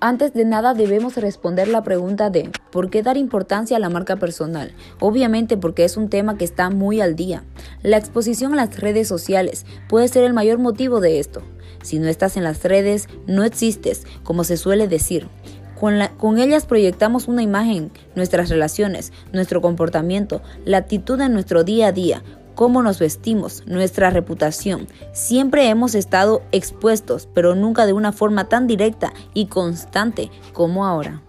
Antes de nada debemos responder la pregunta de ¿por qué dar importancia a la marca personal? Obviamente porque es un tema que está muy al día. La exposición a las redes sociales puede ser el mayor motivo de esto. Si no estás en las redes, no existes, como se suele decir. Con, ellas proyectamos una imagen, nuestras relaciones, nuestro comportamiento, la actitud en nuestro día a día, cómo nos vestimos, nuestra reputación. Siempre hemos estado expuestos, pero nunca de una forma tan directa y constante como ahora.